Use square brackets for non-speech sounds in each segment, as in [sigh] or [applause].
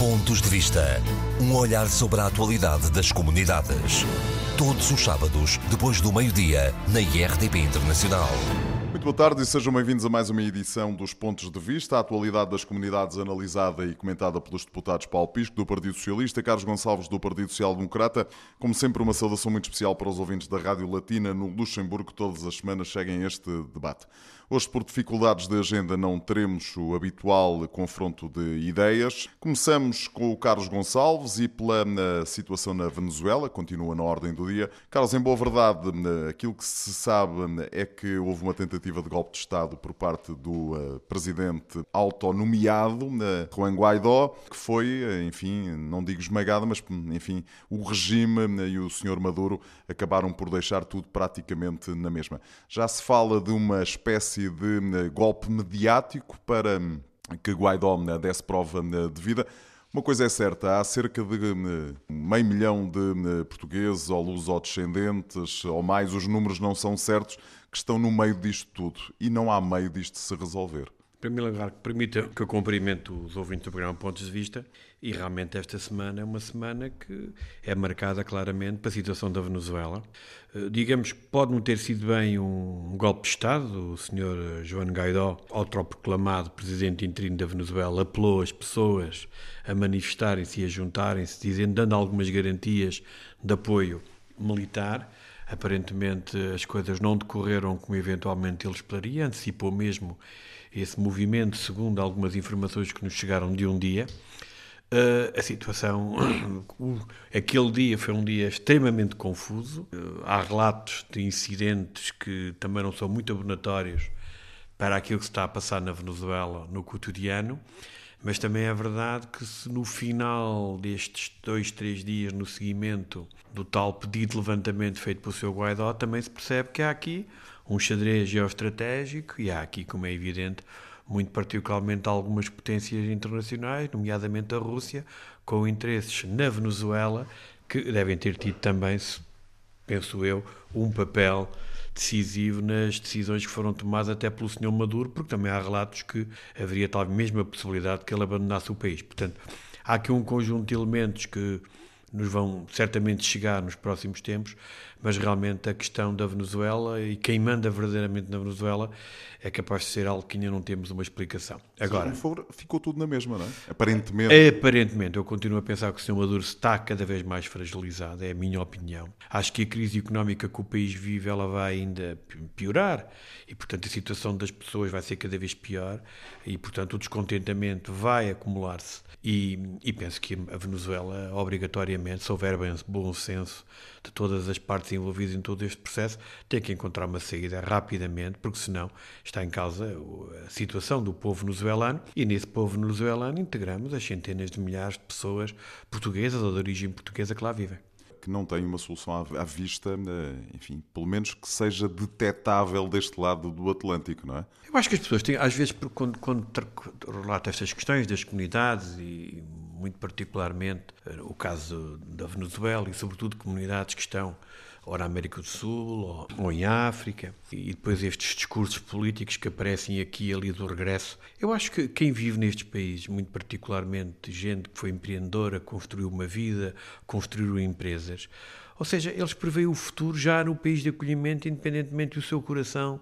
Pontos de Vista. Um olhar sobre a atualidade das comunidades. Todos os sábados, depois do meio-dia, na IRTP Internacional. Muito boa tarde e sejam bem-vindos a mais uma edição dos Pontos de Vista, a atualidade das comunidades analisada e comentada pelos deputados Paulo Pisco, do Partido Socialista, Carlos Gonçalves, do Partido Social Democrata. Como sempre, uma saudação muito especial para os ouvintes da Rádio Latina no Luxemburgo, todas as semanas seguem este debate. Hoje, por dificuldades de agenda, não teremos o habitual confronto de ideias. Começamos com o Carlos Gonçalves e pela situação na Venezuela, continua na ordem do dia. Carlos, em boa verdade, aquilo que se sabe é que houve uma tentativa de golpe de Estado por parte do uh, presidente autonomeado, Juan Guaidó, que foi, enfim, não digo esmagado, mas, enfim, o regime e o senhor Maduro acabaram por deixar tudo praticamente na mesma. Já se fala de uma espécie espécie de eh, golpe mediático para hum, que Guaidó né, desse prova né, de vida. Uma coisa é certa, há cerca de hum, meio milhão de hum, portugueses ou luso-descendentes ou mais, os números não são certos, que estão no meio disto tudo e não há meio disto se resolver. Em primeiro lugar, permita que eu cumprimento os ouvintes do programa Pontos de Vista e realmente esta semana é uma semana que é marcada claramente pela situação da Venezuela. Eh, digamos que pode não ter sido bem um golpe de Estado. O senhor João Guaidó, autoproclamado presidente interino da Venezuela, apelou as pessoas a manifestarem-se e a juntarem-se, dizendo, dando algumas garantias de apoio militar. Aparentemente as coisas não decorreram como eventualmente ele esperaria, antecipou mesmo esse movimento, segundo algumas informações que nos chegaram de um dia. Uh, a situação, [coughs] aquele dia foi um dia extremamente confuso. Uh, há relatos de incidentes que também não são muito abonatórios para aquilo que se está a passar na Venezuela no cotidiano, mas também é verdade que se no final destes dois, três dias, no seguimento do tal pedido de levantamento feito pelo seu Guaidó, também se percebe que há aqui um xadrez geoestratégico e há aqui, como é evidente, muito particularmente algumas potências internacionais, nomeadamente a Rússia, com interesses na Venezuela, que devem ter tido também, penso eu, um papel decisivo nas decisões que foram tomadas até pelo Sr. Maduro, porque também há relatos que haveria talvez mesmo a possibilidade de que ele abandonasse o país. Portanto, há aqui um conjunto de elementos que nos vão certamente chegar nos próximos tempos, mas realmente a questão da Venezuela e quem manda verdadeiramente na Venezuela é capaz de ser algo que ainda não temos uma explicação. Agora, for, ficou tudo na mesma, não é? Aparentemente. Aparentemente, eu continuo a pensar que o Sr. Maduro está cada vez mais fragilizado, é a minha opinião. Acho que a crise económica que o país vive, ela vai ainda piorar e, portanto, a situação das pessoas vai ser cada vez pior e, portanto, o descontentamento vai acumular-se e, e penso que a Venezuela, obrigatoriamente, se houver bem, bom senso de todas as partes envolvidas em todo este processo, tem que encontrar uma saída rapidamente, porque senão está em causa a situação do povo venezuelano e nesse povo venezuelano integramos as centenas de milhares de pessoas portuguesas ou de origem portuguesa que lá vivem que não tem uma solução à vista, eh, enfim, pelo menos que seja detetável deste lado do Atlântico, não é? Eu acho que as pessoas têm, às vezes, quando, quando relatam estas questões das comunidades e muito particularmente eh, o caso da Venezuela e, sobretudo, comunidades que estão ou na América do Sul, ou, ou, em África, e depois estes discursos políticos que aparecem aqui e ali do regresso. Eu acho que quem vive nestes países, muito particularmente gente que foi empreendedora, construiu uma vida, construiu empresas, ou seja, eles preveem o futuro já no país de acolhimento, independentemente do seu coração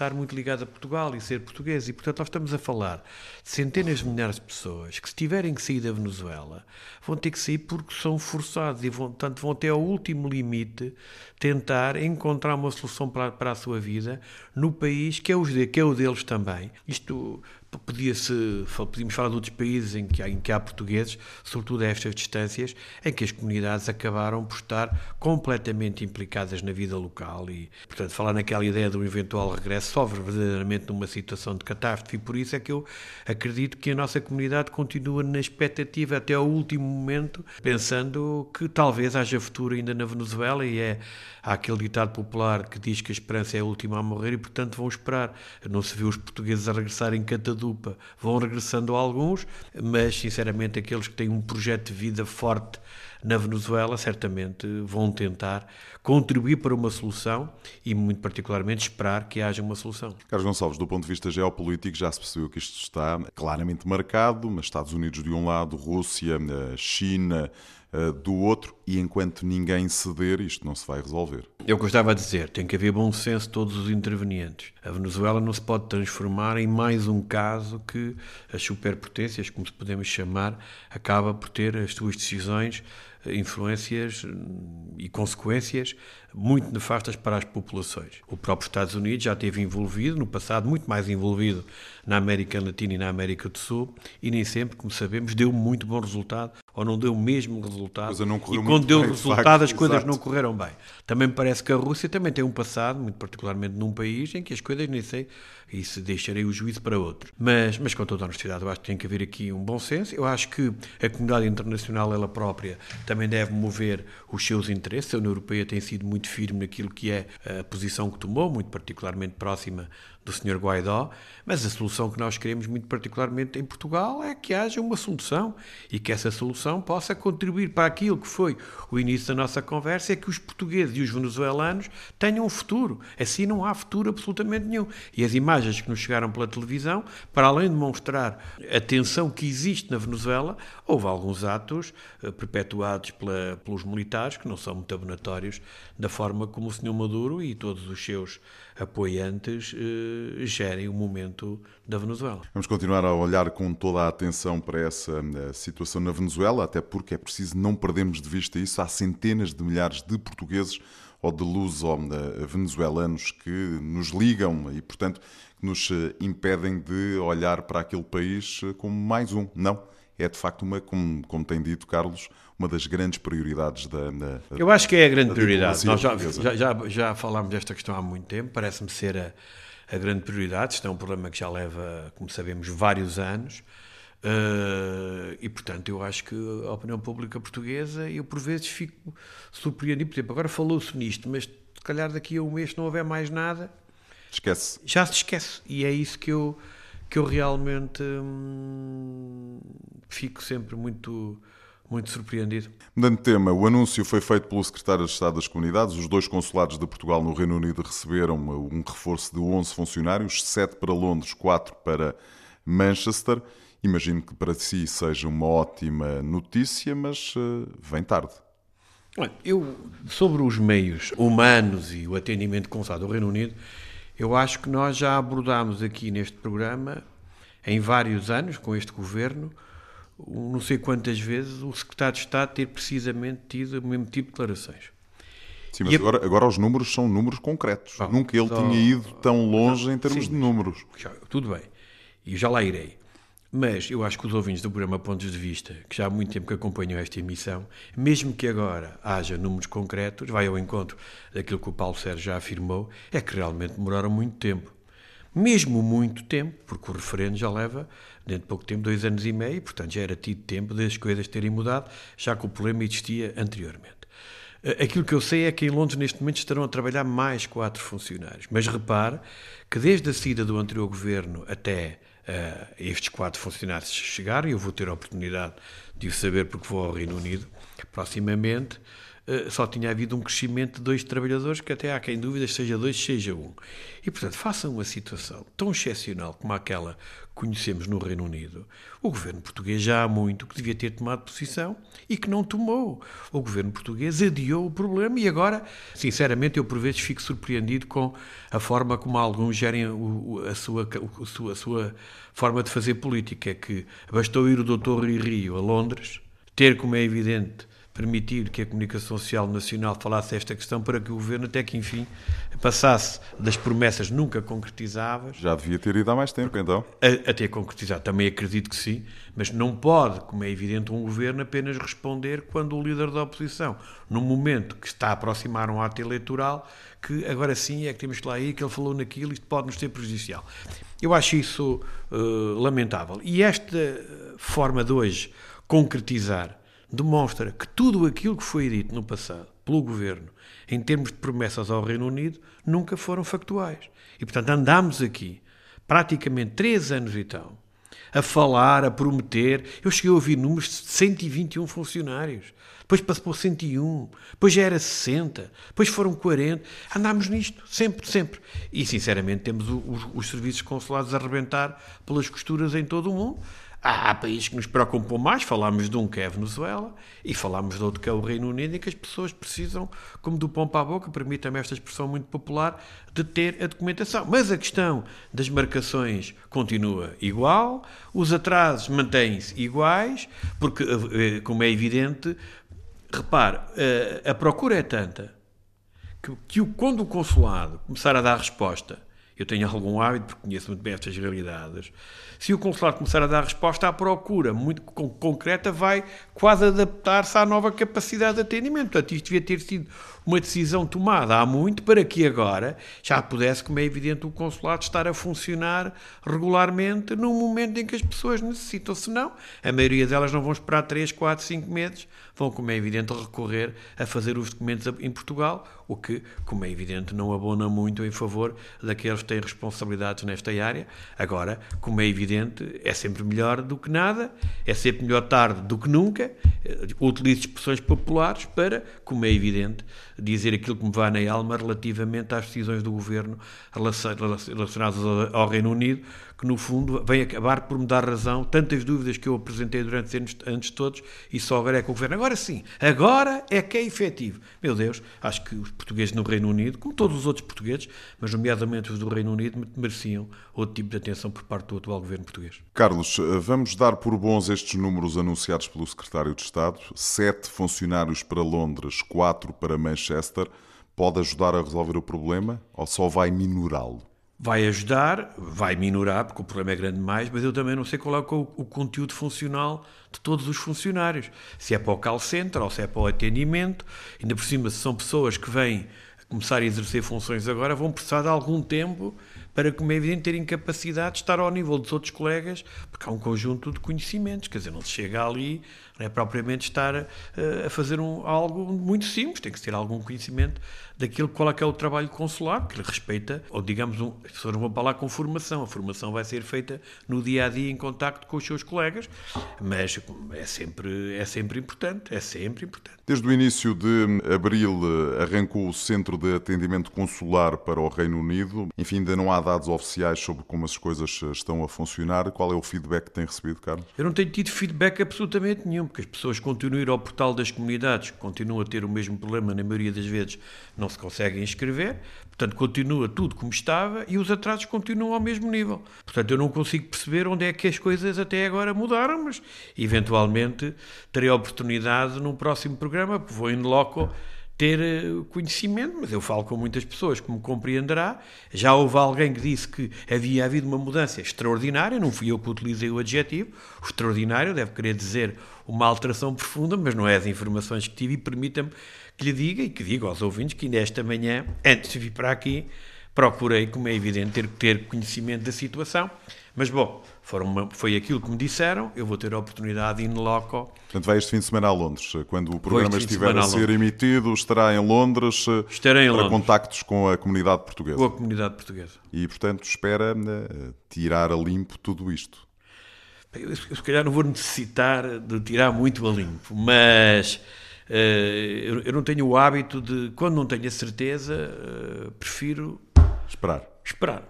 estar muito ligado a Portugal e ser português. E, portanto, nós estamos a falar de centenas de milhares de pessoas que, se tiverem que sair da Venezuela, vão ter que sair porque são forçados e, vão, portanto, vão até ao último limite tentar encontrar uma solução para, para a sua vida no país que é, o, que é o deles também. Isto podia-se, podíamos falar de outros países em que, há, em que há portugueses, sobretudo a estas distâncias, em que as comunidades acabaram por estar completamente implicadas na vida local e, portanto, falar naquela ideia de um eventual regresso só verdadeiramente numa situação de catástrofe e por isso é que eu acredito que a nossa comunidade continua na expectativa até ao último momento, pensando que talvez haja futuro ainda na Venezuela e é há aquele ditado popular que diz que a esperança é a última a morrer e, portanto, vão esperar. Não se viu os portugueses a regressar em catadupa. Vão regressando alguns, mas, sinceramente, aqueles que têm um projeto de vida forte na Venezuela certamente vão tentar contribuir para uma solução e, muito particularmente, esperar que haja uma uma solução. Carlos Gonçalves, do ponto de vista geopolítico, já se percebeu que isto está claramente marcado, mas Estados Unidos de um lado, Rússia, eh, China eh, do outro, e enquanto ninguém ceder, isto não se vai resolver. Eu gostava de dizer, tem que haver bom senso todos os intervenientes. A Venezuela não se pode transformar em mais um caso que as superpotências, como se podemos chamar, acaba por ter as suas decisões influências hum, e consequências muito nefastas para as populações. O próprio Estados Unidos já esteve envolvido, no passado, muito mais envolvido na América Latina e na América do Sul, e nem sempre, como sabemos, deu muito bom resultado ou não deu o mesmo resultado. e quando deu bem, resultado, facto, as coisas exato. não correram bem. Também me parece que a Rússia também tem um passado, muito particularmente num país em que as coisas nem sei, e se deixarei o juízo para outro. Mas, mas com toda a honestidade, eu acho que tem que haver aqui um bom senso. Eu acho que a comunidade internacional, ela própria, também deve mover os seus interesses. A União Europeia tem sido muito firme naquilo que é a posição que tomou, muito particularmente próxima do Sr. Guaidó, mas a solução que nós queremos, muito particularmente em Portugal, é que haja uma solução e que essa solução possa contribuir para aquilo que foi o início da nossa conversa, é que os portugueses e os venezuelanos tenham um futuro. Assim não há futuro absolutamente nenhum. E as imagens que nos chegaram pela televisão, para além de mostrar a tensão que existe na Venezuela, houve alguns atos uh, perpetuados pela, pelos militares que não são muito abonatórios da forma como o Sr. Maduro e todos os seus apoiantes uh, gerem o momento da Venezuela. Vamos continuar a olhar com toda a atenção para essa uh, situação na Venezuela, até porque é preciso não perdermos de vista isso. Há centenas de milhares de portugueses ou de luso-venezuelanos que nos ligam e, portanto, que nos impedem de olhar para aquele país como mais um. Não é de facto uma, como, como tem dito Carlos, uma das grandes prioridades da. da Eu acho que é a grande prioridade. Nós já, já, já, já, falámos desta questão há muito tempo, parece-me ser a, a, grande prioridade. Isto é um problema que já leva, como sabemos, vários anos. Uh, e portanto, eu acho que a opinião pública portuguesa, eu por vezes fico surpreendido. Por exemplo, agora falou-se nisto, mas se calhar daqui a um mês, não houver mais nada, esquece. Já se esquece. E é isso que eu que eu realmente hum, fico sempre muito muito surpreendido. Mudando de tema, o anúncio foi feito pelo Secretário de Estado das Comunidades. Os dois consulados de Portugal no Reino Unido receberam um reforço de 11 funcionários, 7 para Londres, 4 para Manchester. Imagino que para si seja uma ótima notícia, mas uh, vem tarde. Eu, sobre os meios humanos e o atendimento consulado do Reino Unido, eu acho que nós já abordámos aqui neste programa, em vários anos, com este governo, não sei quantas vezes o secretário de Estado ter precisamente tido o mesmo tipo de declarações. Sim, mas agora, agora, os números são números concretos. Bom, Nunca ele só, tinha ido tão longe em termos sim, de números. Já, tudo bem. E já lá irei. Mas eu acho que os ouvintes do programa Pontos de Vista, que já há muito tempo que acompanham esta emissão, mesmo que agora haja números concretos, vai ao encontro daquilo que o Paulo Sérgio já afirmou, é que realmente demoraram muito tempo. Mesmo muito tempo, porque o referendo já leva, dentro de pouco tempo, dois anos e meio, portanto já era tido tempo das coisas terem mudado, já que o problema existia anteriormente. Eh, aquilo que eu sei é que em Londres neste momento estarão a trabalhar mais quatro funcionários. Mas repare que desde a saída do anterior governo até uh, estes quatro funcionários chegarem. Eu vou ter a oportunidade de o saber porque vou ao Reino Unido proximamente. Uh, só tinha havido um crescimento de dois trabalhadores, que até há quem dúvidas seja dois, seja um. E, portanto, façam uma situação tão excepcional como aquela conhecemos no Reino Unido, o governo português já há muito que devia ter tomado posição e que não tomou. O governo português adiou o problema e agora, sinceramente, eu por vezes fico surpreendido com a forma como alguns gerem a sua, a sua, a sua forma de fazer política. É que bastou ir o doutor Rio a Londres, ter, como é evidente, permitir que a comunicação social nacional falasse esta questão para que o governo, até que enfim, passasse das promessas nunca concretizáveis. Já devia ter ido há mais tempo, então. A, a ter concretizado. Também acredito que sim, mas não pode, como é evidente, um governo apenas responder quando o líder da oposição, num momento que está a aproximar um ato eleitoral, que agora sim é que temos que lá ir, que ele falou naquilo, isto pode nos ser prejudicial. Eu acho isso uh, lamentável. E esta forma de hoje concretizar demonstra que tudo aquilo que foi dito no passado pelo governo, em termos de promessas ao Reino Unido, nunca foram factuais. E, portanto, andámos aqui praticamente três anos e tal a falar, a prometer. Eu cheguei a ouvir números de 121 funcionários. Depois passou por 101, depois já era 60, depois foram 40. Andámos nisto, sempre, sempre. E, sinceramente, temos os, os serviços consulados a arrebentar pelas costuras em todo o mundo. Há, países que nos preocupam mais, falámos de um que é a Venezuela e falámos de outro que é o Reino Unido, em que as pessoas precisam, como do pão para a boca, permita-me esta expressão muito popular, de ter a documentação. Mas a questão das marcações continua igual, os atrasos mantêm-se iguais, porque, eh, eh, como é evidente, repare, a, eh, a procura é tanta que, que quando o consulado começar a dar resposta eu tenho algum hábito, porque conheço muito bem estas realidades. Se o consulado começar a dar resposta à procura muito concreta, vai quase adaptar-se à nova capacidade de atendimento. Portanto, isto devia ter sido uma decisão tomada há muito para que agora já pudesse, como é evidente, o consulado estar a funcionar regularmente num momento em que as pessoas necessitam. Senão, a maioria delas não vão esperar 3, 4, 5 meses, vão, como é evidente, recorrer a fazer os documentos em Portugal, o que, como é evidente, não abona muito em favor daqueles que têm responsabilidades nesta área. Agora, como é evidente, é sempre melhor do que nada, é sempre melhor tarde do que nunca. Utilizo expressões populares para, como é evidente, dizer aquilo que me vai na alma relativamente às decisões do governo relacionadas ao Reino Unido, que no fundo vem acabar por me dar razão tantas dúvidas que eu apresentei durante anos, anos todos e só agora é que o governo. Agora sim, agora é que é efetivo. Meu Deus, acho que os portugueses no Reino Unido, como todos os outros portugueses, mas nomeadamente os do Reino Unido, mereciam outro tipo de atenção por parte do atual governo português. Carlos, eh, vamos dar por bons estes números anunciados pelo secretário de Estado: sete funcionários para Londres, quatro para Manchester. Pode ajudar a resolver o problema ou só vai minorá-lo? Vai ajudar, vai minorar, porque o problema é grande demais, mas eu também não sei qual é o, o, conteúdo funcional de todos os funcionários. Se é para o call center ou se é para o atendimento. Ainda por cima, se são pessoas que vêm começar a exercer funções agora, vão precisar de algum tempo para, como é evidente, terem capacidade de estar ao nível dos outros colegas, porque há um conjunto de conhecimentos. Quer dizer, não se chega ali não é propriamente estar a, eh, a fazer um, algo muito simples, tem que ter algum conhecimento daquilo qual é que é o trabalho consular, que respeita, ou digamos, um, as pessoas não vão para lá com formação, a formação vai ser feita no dia a dia em contacto com os seus colegas, mas é sempre, é sempre importante, é sempre importante. Desde o início de abril eh, arrancou o Centro de Atendimento Consular para o Reino Unido. Enfim, ainda não há dados oficiais sobre como as coisas eh, estão a funcionar. Qual é o feedback que tem recebido, Carlos? Eu não tenho tido feedback absolutamente nenhum porque as pessoas continuam a ir ao portal das comunidades, continuam a ter o mesmo problema, na maioria das vezes não se conseguem inscrever, portanto continua tudo como estava e os atrasos continuam ao mesmo nível. Portanto, eu não consigo perceber onde é que as coisas até agora mudaram, mas eventualmente terei a oportunidade num próximo programa, porque vou em loco ter eh, conhecimento, mas eu falo com muitas pessoas, como compreenderá. Já houve alguém que disse que havia havido uma mudança extraordinária, não fui eu que utilizei o adjetivo. O extraordinário deve querer dizer uma alteração profunda, mas não é as informações que tive e permita-me que lhe diga e que diga aos ouvintes que nesta manhã, antes de vir para aqui, procurei, como é evidente, ter, ter conhecimento da situação. Mas, bom, foram, foi aquilo que me disseram, eu vou ter a oportunidade in loco. Portanto, vai este fim de semana a Londres. Quando o programa estiver a ser emitido, estará em Londres Estarei em para Londres. contactos com a comunidade portuguesa. Com a comunidade portuguesa. E, portanto, espera uh, tirar a limpo tudo isto. Eu, se calhar não vou necessitar de tirar muito a limpo, mas uh, eu, eu, não tenho o hábito de, quando não tenho a certeza, uh, prefiro... Esperar. Esperar.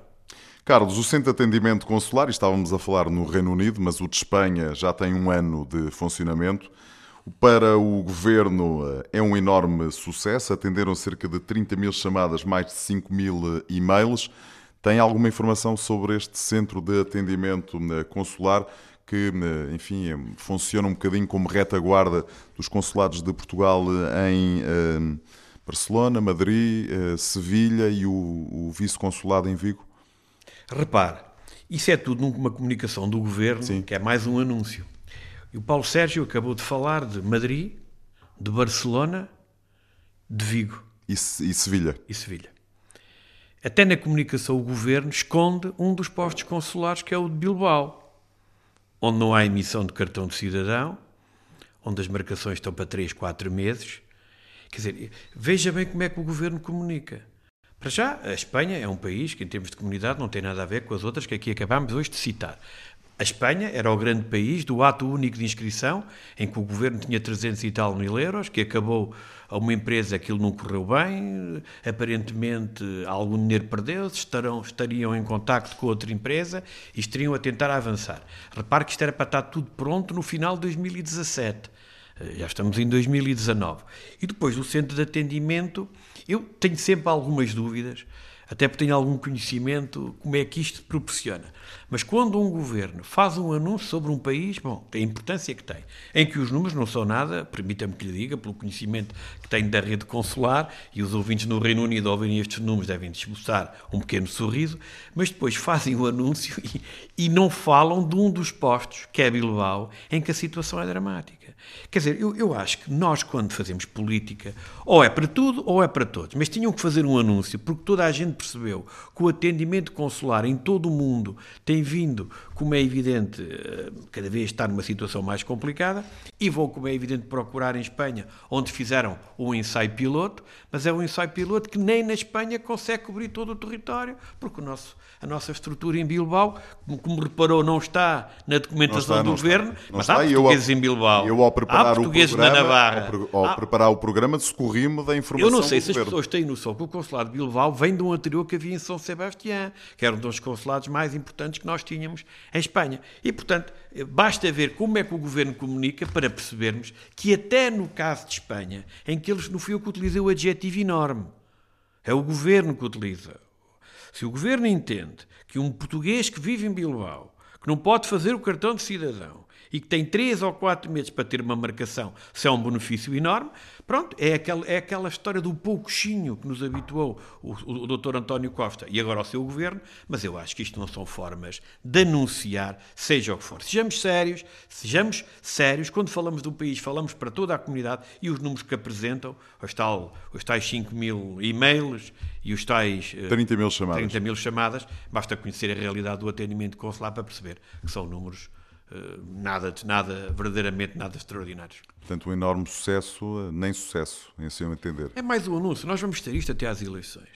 Carlos, o Centro de Atendimento Consular, estávamos a falar no Reino Unido, mas o de Espanha já tem um ano de funcionamento. Para o governo eh, é um enorme sucesso, atenderam cerca de 30 mil chamadas, mais de 5 mil e-mails. Tem alguma informação sobre este centro de atendimento consular que, enfim, funciona um bocadinho como retaguarda dos consulados de Portugal em Barcelona, Madrid, Sevilha e o, o vice-consulado em Vigo? Repare, isso é tudo numa comunicação do governo, Sim. que é mais um anúncio. E o Paulo Sérgio acabou de falar de Madrid, de Barcelona, de Vigo. E, e Sevilha. E Sevilha. Até na comunicação o governo esconde um dos postos consulares, que é o de Bilbao, onde não há emissão de cartão de cidadão, onde as marcações estão para 3, 4 meses. Quer dizer, veja bem como é que o governo comunica. Para já, a Espanha é um país que, em termos de comunidade, não tem nada a ver com as outras que aqui acabámos hoje de citar. A Espanha era o grande país do ato único de inscrição, em que o governo tinha 300 e tal mil euros, que acabou a uma empresa, aquilo não correu bem, aparentemente algum dinheiro perdeu-se, estariam em contacto com outra empresa e estariam a tentar avançar. Repare que isto era para estar tudo pronto no final de 2017. Eh, já estamos em 2019. E depois do centro de atendimento, eu tenho sempre algumas dúvidas até porque tenho algum conhecimento como é que isto proporciona. Mas quando um governo faz um anúncio sobre um país, bom, tem a importância que tem, em que os números não são nada, permita-me que lhe diga, pelo conhecimento que tenho da rede consular, e os ouvintes no Reino Unido ouvirem estes números devem desboçar um pequeno sorriso, mas depois fazem o anúncio [laughs] e, e não falam de um dos postos, que é Bilbao, em que a situação é dramática. Quer dizer, eu, eu acho que nós, quando fazemos política, ou é para tudo ou é para todos, mas tinham que fazer um anúncio, porque toda a gente percebeu que o atendimento consular em todo o mundo tem vindo, como é evidente, eh, cada vez está numa situação mais complicada, e vão, como é evidente, procurar em Espanha, onde fizeram um ensaio piloto, mas é um ensaio piloto que nem na Espanha consegue cobrir todo o território, porque o nosso, a nossa estrutura em Bilbao, como, como reparou, não está na documentação está, do governo, está, mas há portugueses eu, em Bilbao. Eu, ao preparar, o programa, ao, ao preparar o programa, discorri-me da informação Eu não sei se governo. as pessoas têm noção que o consulado de Bilbao vem de um anterior que havia em São Sebastião, que era um dos consulados mais importantes que nós tínhamos em Espanha. E, portanto, basta ver como é que o governo comunica para percebermos que até no caso de Espanha, em que eles, no fim, que utilizei o adjetivo enorme, é o governo que utiliza. Se o governo entende que um português que vive em Bilbao, que não pode fazer o cartão de cidadão, e que tem três ou quatro meses para ter uma marcação, se é um benefício enorme, pronto, é aquela, é aquela história do pouquinho que nos habituou o, o, o doutor António Costa e agora o seu governo, mas eu acho que isto não são formas de anunciar, seja o que for. Sejamos sérios, sejamos sérios, quando falamos do país, falamos para toda a comunidade e os números que apresentam, os, tal, os tais 5 mil e-mails e os tais 30 mil chamadas. 30 mil chamadas, basta conhecer a realidade do atendimento consular para perceber que são números eh, nada, nada, verdadeiramente nada extraordinários. Portanto, um enorme sucesso, eh, nem sucesso, em seu entender. É mais um anúncio. Nós vamos ter isto até às eleições.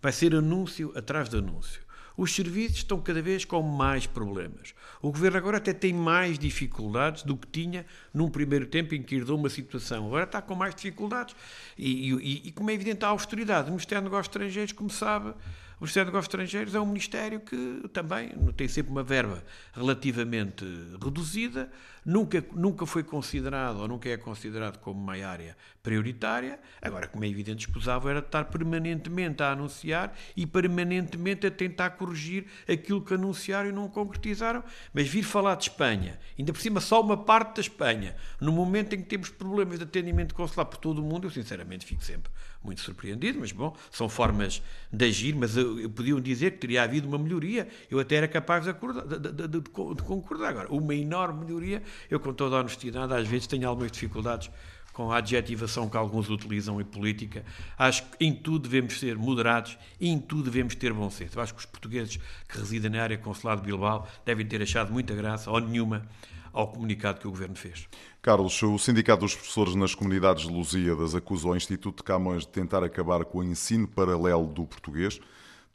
Vai ser anúncio atrás de anúncio. Os serviços estão cada vez com mais problemas. O governo agora até tem mais dificuldades do que tinha num primeiro tempo em que herdou uma situação. Agora está com mais dificuldades. E, e, e como é evidente, a austeridade. O Ministério dos Negócios Estrangeiros, como sabe, o Ministério dos Negócios Estrangeiros é um ministério que também tem sempre uma verba relativamente reduzida, nunca, nunca foi considerado ou nunca é considerado como uma área prioritária. Agora, como é evidente, escusava era estar permanentemente a anunciar e permanentemente a tentar corrigir aquilo que anunciaram e não concretizaram. Mas vir falar de Espanha, ainda por cima só uma parte da Espanha, no momento em que temos problemas de atendimento consular por todo o mundo, eu sinceramente fico sempre muito surpreendido, mas bom, são formas de agir, mas eu, eu podiam dizer que teria havido uma melhoria, eu até era capaz de, acordar, de, de, de, concordar. Agora, uma enorme melhoria, eu com toda a honestidade, às vezes tenho algumas dificuldades com a adjetivação que alguns utilizam em política. Acho que em tudo devemos ser moderados e em tudo devemos ter bom senso. Acho que os portugueses que residem na área consular de Bilbao devem ter achado muita graça ou nenhuma ao comunicado que o Governo fez. Carlos, o Sindicato dos Professores nas Comunidades Lusíadas acusa o Instituto de Camões de tentar acabar com o ensino paralelo do português.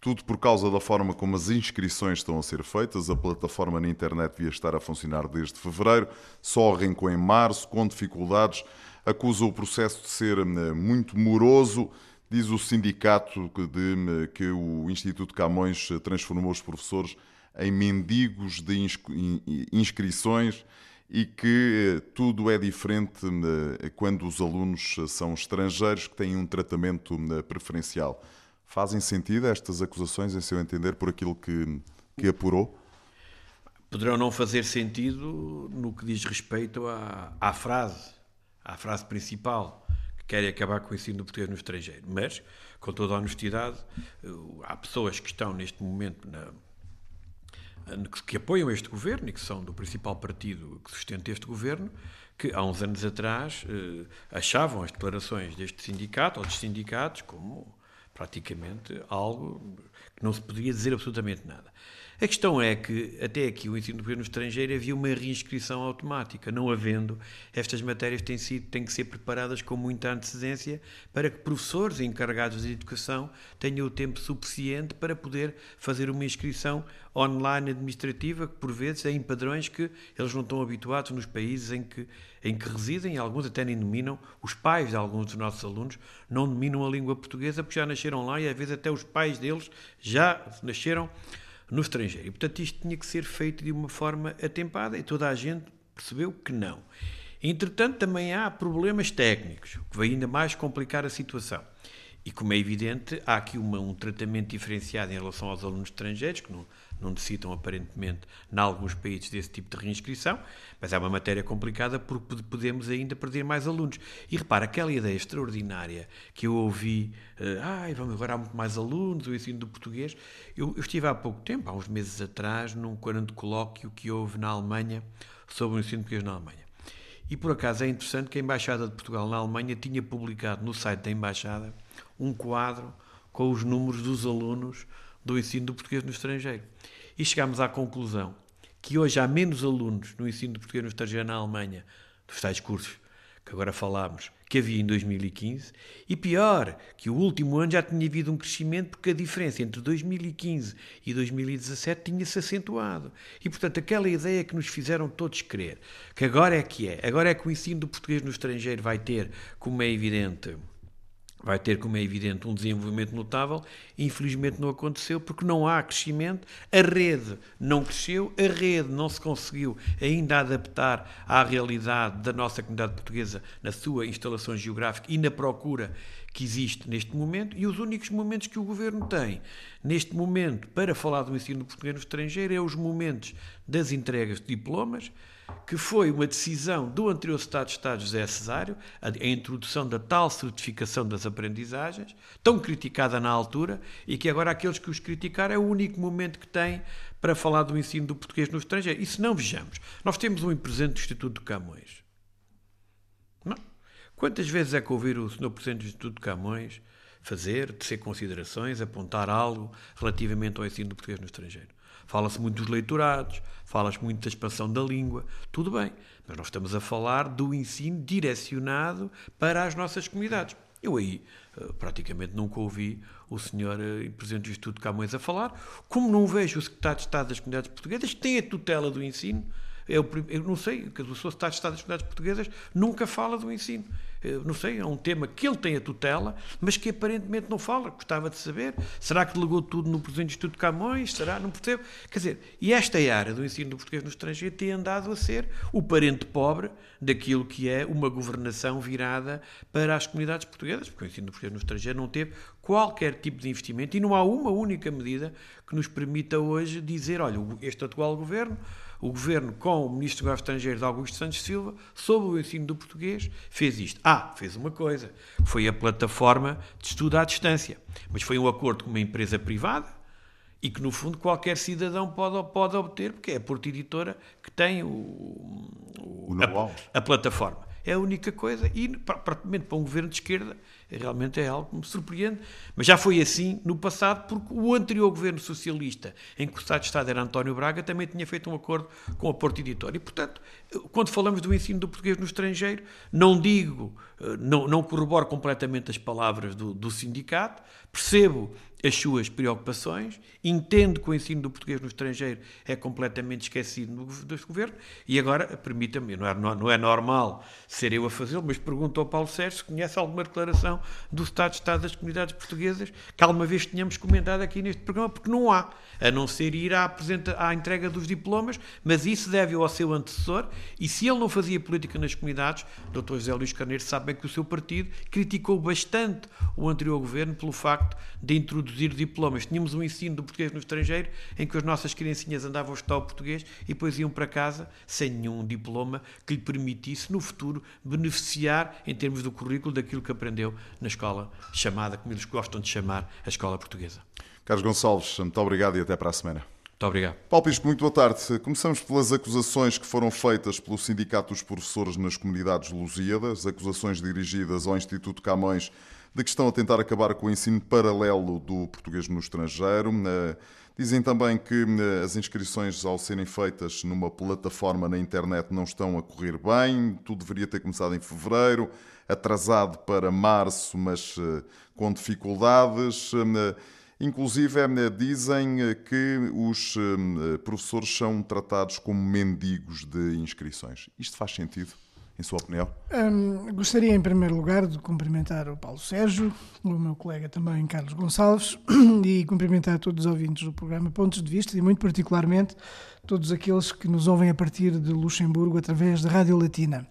Tudo por causa da forma como as inscrições estão a ser feitas. A plataforma na internet devia estar a funcionar desde fevereiro, só arrancou em março, com dificuldades. Acusa o processo de ser hum, muito moroso. Diz o sindicato de, hum, que o Instituto Camões transformou os professores em mendigos de inscrições e que eh, tudo é diferente eh, quando os alunos são estrangeiros que têm um tratamento preferencial. Fazem sentido estas acusações, em seu entender, por aquilo que, que apurou? Poderão não fazer sentido no que diz respeito à, à frase, à frase principal, que querem acabar com o ensino do português no estrangeiro. Mas, com toda a honestidade, há pessoas que estão neste momento na, que apoiam este governo e que são do principal partido que sustenta este governo, que há uns anos atrás eh, achavam as declarações deste sindicato ou dos sindicatos como praticamente algo que não se podia dizer absolutamente nada. A questão é que, até aqui, o ensino do governo estrangeiro havia uma reinscrição automática. Não havendo, estas matérias têm, sido, têm que ser preparadas com muita antecedência para que professores encarregados de educação tenham o tempo suficiente para poder fazer uma inscrição online administrativa, que por vezes é em padrões que eles não estão habituados nos países em que, em que residem, alguns até nem dominam, os pais de alguns dos nossos alunos não dominam a língua portuguesa porque já nasceram lá e às vezes até os pais deles já nasceram no estrangeiro. E, portanto, isto tinha que ser feito de uma forma atempada e toda a gente percebeu que não. Entretanto, também há problemas técnicos, o que vai ainda mais complicar a situação. E, como é evidente, há aqui uma, um tratamento diferenciado em relação aos alunos estrangeiros, que não, não necessitam, aparentemente, em alguns países, desse tipo de reinscrição, mas é uma matéria complicada porque podemos ainda perder mais alunos. E repara, aquela ideia extraordinária que eu ouvi, uh, ah, vamos agora há muito mais alunos, o ensino do português. Eu, eu estive há pouco tempo, há uns meses atrás, num grande colóquio que houve na Alemanha sobre o ensino português na Alemanha. E por acaso é interessante que a Embaixada de Portugal na Alemanha tinha publicado no site da Embaixada um quadro com os números dos alunos do ensino do português no estrangeiro. E chegámos à conclusão que hoje há menos alunos no ensino do português no estrangeiro na Alemanha, dos tais cursos que agora falámos, que havia em 2015, e pior, que o último ano já tinha havido um crescimento porque a diferença entre 2015 e 2017 tinha-se acentuado. E, portanto, aquela ideia que nos fizeram todos crer, que agora é que é, agora é que o ensino do português no estrangeiro vai ter, como é evidente, vai ter, como é evidente, um desenvolvimento notável. Infelizmente não aconteceu porque não há crescimento. A rede não cresceu, a rede não se conseguiu ainda adaptar à realidade da nossa comunidade portuguesa na sua instalação geográfica e na procura que existe neste momento. E os únicos momentos que o governo tem neste momento para falar do ensino português no estrangeiro é os momentos das entregas de diplomas que foi uma decisão do anterior Estado de Estado José Cesário, a, a, introdução da tal certificação das aprendizagens, tão criticada na altura, e que agora aqueles que os criticaram é o único momento que têm para falar do ensino do português no estrangeiro. Se não vejamos, nós temos um presente do Instituto de Camões. Não? Quantas vezes é que ouvir o Sr. Presidente do Instituto de Camões fazer, tecer considerações, apontar algo relativamente ao ensino do português no estrangeiro? Fala-se muito dos leitorados, fala-se muito da expansão da língua, tudo bem, mas nós estamos a falar do ensino direcionado para as nossas comunidades. Eu aí eh, praticamente nunca ouvi o senhor eh, Presidente do Instituto Camões a falar, como não vejo o Secretário de Estado das Comunidades Portuguesas, que tem a tutela do ensino, eu, eu não sei, o. Secretário de Estado das Comunidades Portuguesas nunca fala do ensino. Eh, não sei, é um tema que ele tem a tutela, mas que aparentemente não fala. Gostava de saber. Será que delegou tudo no Presidente do Instituto Camões? Será? Não percebo. Quer dizer, e esta área do ensino do português no estrangeiro tem andado a ser o parente pobre daquilo que é uma governação virada para as comunidades portuguesas, porque o ensino do português no estrangeiro não teve qualquer tipo de investimento e não há uma única medida que nos permita hoje dizer, olha, este atual governo o governo, com o ministro dos Negócios Estrangeiros, Augusto Santos Silva, sob o ensino do português, fez isto. Ah, fez uma coisa, foi a plataforma de estudo à distância, mas foi um acordo com uma empresa privada e que, no fundo, qualquer cidadão pode, pode obter, porque é a Porta Editora que tem o, o, o a, a plataforma. É a única coisa, e praticamente para um governo de esquerda realmente é algo que me surpreende, mas já foi assim no passado, porque o anterior governo socialista, em que o Estado de Estado era António Braga, também tinha feito um acordo com a Porto Editora. E, portanto, quando falamos do ensino do português no estrangeiro, não digo, eh, não, não corroboro completamente as palavras do, do sindicato, percebo as suas preocupações, entendo que o ensino do português no estrangeiro é completamente esquecido deste governo e agora, permita-me, não é, não é normal ser eu a fazê-lo, mas pergunto ao Paulo Sérgio se conhece alguma declaração do Estado de Estado das Comunidades Portuguesas que alguma vez tenhamos comentado aqui neste programa, porque não há, a não ser ir à, à entrega dos diplomas, mas isso deve ao seu antecessor e se ele não fazia política nas comunidades, Dr. José Luís Carneiro sabe bem que o seu partido criticou bastante o anterior governo pelo facto de introduzir produzir diplomas. Tínhamos um ensino do português no estrangeiro em que as nossas criancinhas andavam a estudar o português e depois iam para casa sem nenhum diploma que lhe permitisse, no futuro, beneficiar, em termos do currículo, daquilo que aprendeu na escola chamada, como eles gostam de chamar, a escola portuguesa. Carlos Gonçalves, muito obrigado e até para a semana. Muito obrigado. Paulo Pisco, muito boa tarde. Começamos pelas acusações que foram feitas pelo Sindicato dos Professores nas Comunidades Lusíadas, acusações dirigidas ao Instituto Camões de que estão a tentar acabar com o ensino paralelo do português no estrangeiro. Eh, dizem também que eh, as inscrições, ao serem feitas numa plataforma na internet, não estão a correr bem. Tudo deveria ter começado em fevereiro, atrasado para março, mas eh, com dificuldades. Inclusive, dizem que os professores são tratados como mendigos de inscrições. Isto faz sentido? Em sua opinião? Hum, gostaria, em primeiro lugar, de cumprimentar o Paulo Sérgio, o meu colega também, Carlos Gonçalves, [clears throat] e cumprimentar todos os ouvintes do programa Pontos de Vista e, muito particularmente, todos aqueles que nos ouvem a partir de Luxemburgo através da Rádio Latina.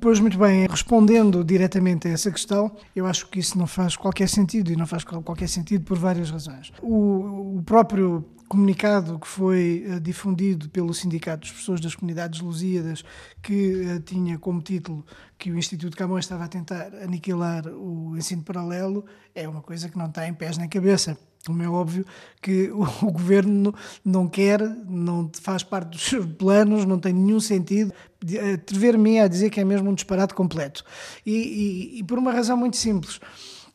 Pois, muito bem, respondendo diretamente a essa questão, eu acho que isso não faz qualquer sentido e não faz qualquer sentido por várias razões. O, o próprio comunicado que foi uh, difundido pelo Sindicato dos Professores das Comunidades Lusíadas, que uh, tinha como título que o Instituto Camões estava a tentar aniquilar o ensino paralelo, é uma coisa que não tem pés nem cabeça. Como é óbvio que [laughs] o, governo não quer, não faz parte dos seus planos, não tem nenhum sentido atrever-me a dizer que é mesmo um disparate completo. E, e, e por uma razão muito simples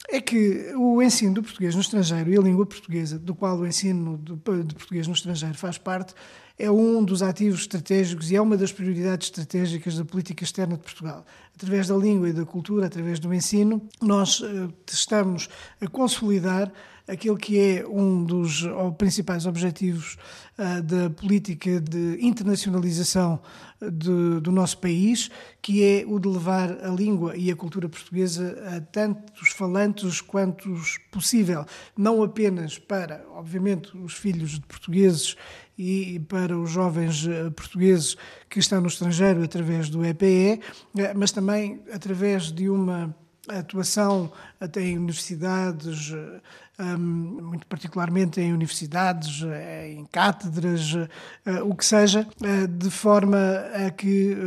é que o ensino do português no estrangeiro e a língua portuguesa, do qual o ensino de português no estrangeiro faz parte, é um dos ativos estratégicos e é uma das prioridades estratégicas da política externa de Portugal. Através da língua e da cultura, através do ensino, nós uh, estamos a consolidar aquilo que é um dos principais objetivos uh, da política de internacionalização de, do nosso país, que é o de levar a língua e a cultura portuguesa a tantos falantes quanto possível, não apenas para, obviamente, os filhos de portugueses e para os jovens eh, portugueses que estão no estrangeiro através do EPE, mas também através de uma atuação até em universidades, muito particularmente em universidades, eh, em cátedras, eh, o que seja, eh, de forma a que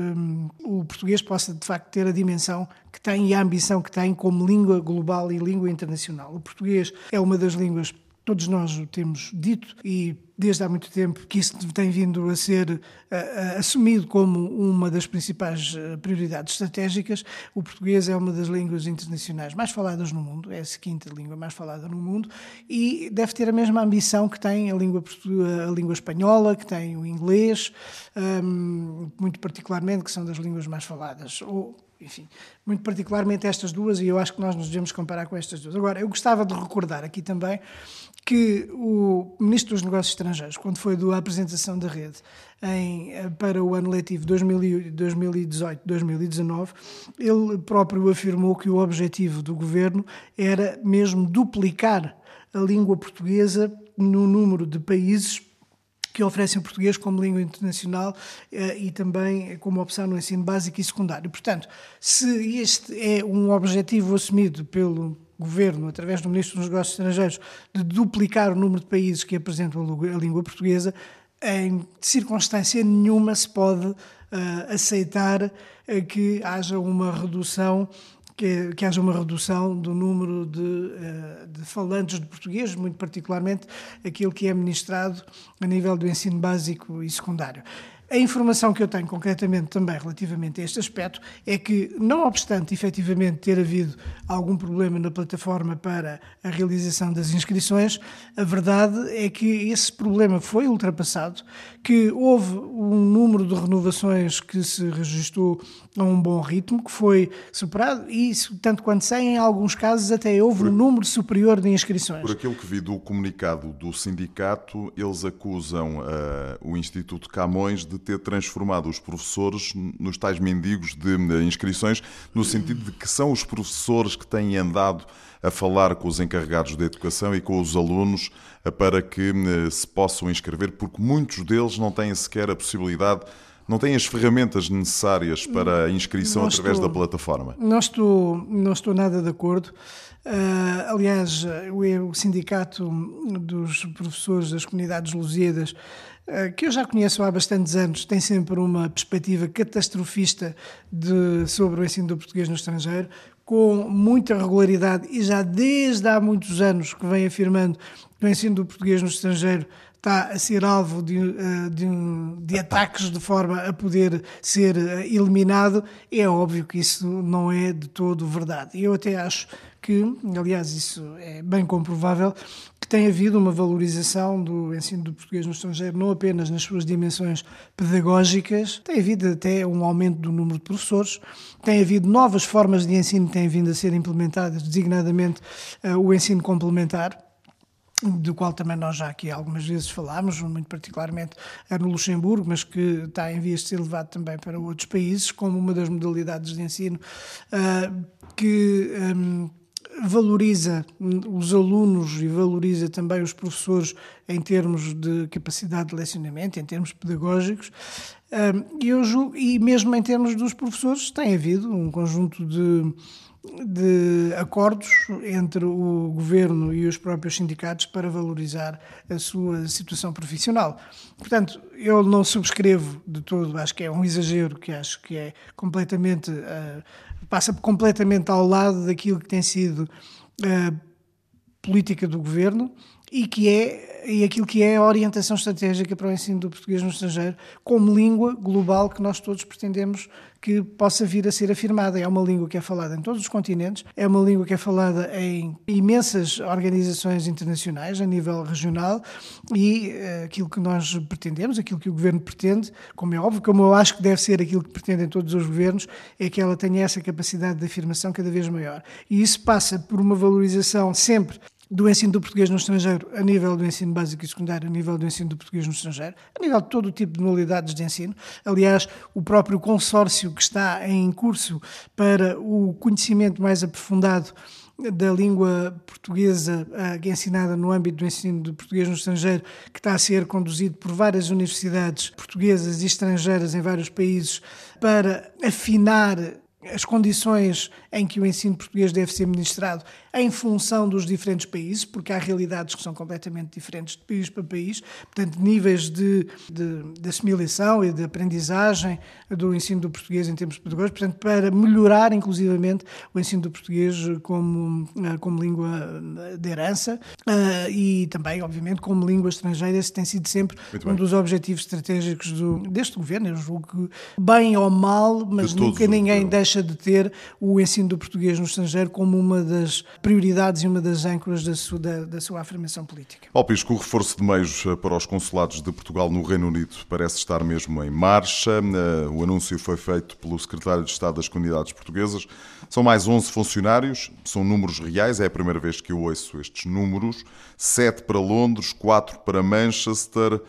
o português possa de facto ter a dimensão que tem e a ambição que tem como língua global e língua internacional. O português é uma das línguas Todos nós o temos dito e desde há muito tempo que isso tem vindo a ser uh, uh, assumido como uma das principais uh, prioridades estratégicas. O português é uma das línguas internacionais mais faladas no mundo, é a quinta língua mais falada no mundo e deve ter a mesma ambição que tem a língua, a língua espanhola, que tem o inglês, um, muito particularmente, que são das línguas mais faladas. Ou, enfim, muito particularmente estas duas, e eu acho que nós nos devemos comparar com estas duas. Agora, eu gostava de recordar aqui também que o Ministro dos Negócios Estrangeiros, quando foi da apresentação da rede em, para o ano letivo 2018-2019, ele próprio afirmou que o objetivo do governo era mesmo duplicar a língua portuguesa no número de países que oferecem português como língua internacional eh, e também como opção no ensino básico e secundário. Portanto, se este é um objetivo assumido pelo governo, através do Ministro dos Negócios Estrangeiros, de duplicar o número de países que apresentam a língua portuguesa, em circunstância nenhuma se pode uh, aceitar uh, que haja uma redução que, que, haja uma redução do número de, uh, de, falantes de português, muito particularmente aquilo que é ministrado a nível do ensino básico e secundário. A informação que eu tenho concretamente também relativamente a este aspecto é que, não obstante efetivamente ter havido algum problema na plataforma para a realização das inscrições, a verdade é que esse problema foi ultrapassado, que houve um número de renovações que se registrou a um bom ritmo, que foi superado e, tanto quanto sei, em alguns casos até houve por, um número superior de inscrições. Por aquilo que vi do comunicado do sindicato, eles acusam uh, o Instituto Camões de ter transformado os professores nos tais mendigos de inscrições, no sentido de que são os professores que têm andado a falar com os encarregados de educação e com os alunos eh, para que eh, se possam inscrever, porque muitos deles não têm sequer a possibilidade não têm as ferramentas necessárias para a inscrição não através estou, da plataforma? Não estou, não estou nada de acordo. Uh, aliás, o, Sindicato dos Professores das Comunidades Lusíadas eh, que eu já conheço há bastantes anos, tem sempre uma perspectiva catastrofista de, sobre o ensino do português no estrangeiro, com muita regularidade e já desde há muitos anos que vem afirmando que o ensino do português no estrangeiro está a ser alvo de, de, de ataques de forma a poder ser eliminado, é óbvio que isso não é de todo verdade. Eu até acho que, aliás, isso é bem comprovável, que tem havido uma valorização do ensino do português no estrangeiro, não apenas nas suas dimensões pedagógicas, tem havido até um aumento do número de professores, tem havido novas formas de ensino que têm vindo a ser implementadas, designadamente uh, o ensino complementar, do qual também nós já aqui algumas vezes falámos, muito particularmente no Luxemburgo, mas que está em vias de ser levado também para outros países, como uma das modalidades de ensino uh, que um, valoriza os alunos e valoriza também os professores em termos de capacidade de lecionamento, em termos pedagógicos. E eu julgo, e mesmo em termos dos professores, tem havido um conjunto de, de acordos entre o governo e os próprios sindicatos para valorizar a sua situação profissional. Portanto, eu não subscrevo de todo, acho que é um exagero, que acho que é completamente. Uh, passa completamente ao lado daquilo que tem sido a política do governo e que é e aquilo que é a orientação estratégica para o ensino do português no estrangeiro como língua global que nós todos pretendemos que possa vir a ser afirmada. É uma língua que é falada em todos os continentes, é uma língua que é falada em imensas organizações internacionais a nível regional e uh, aquilo que nós pretendemos, aquilo que o governo pretende, como é óbvio, como eu acho que deve ser aquilo que pretendem todos os governos, é que ela tenha essa capacidade de afirmação cada vez maior. E isso passa por uma valorização sempre do ensino do português no estrangeiro, a nível do ensino básico e secundário, a nível do ensino do português no estrangeiro, a nível de todo o tipo de modalidades de ensino. Aliás, o próprio consórcio que está em curso para o conhecimento mais aprofundado da língua portuguesa é ensinada no âmbito do ensino do português no estrangeiro, que está a ser conduzido por várias universidades portuguesas e estrangeiras em vários países para afinar as condições em que o ensino português deve ser ministrado em função dos diferentes países, porque há realidades que são completamente diferentes de país para país, portanto, níveis de, de, de assimilação e de aprendizagem do ensino do português em termos pedagógicos, portanto, para melhorar, inclusivamente, o ensino do português como, eh, como língua eh, de herança uh, e também, obviamente, como língua estrangeira, esse tem sido sempre um dos objetivos estratégicos do, deste governo. Eu julgo que, bem ou mal, mas nunca ninguém deixa de ter o ensino do português no estrangeiro como uma das prioridades e uma das âncoras da sua, da, da sua afirmação política. Ao Pisco, o reforço de meios eh, para os consulados de Portugal no Reino Unido parece estar mesmo em marcha. Eh, o anúncio foi feito pelo secretário de Estado das Comunidades Portuguesas. São mais 11 funcionários, são números reais, é a primeira vez que eu ouço estes números. Sete para Londres, quatro para Manchester.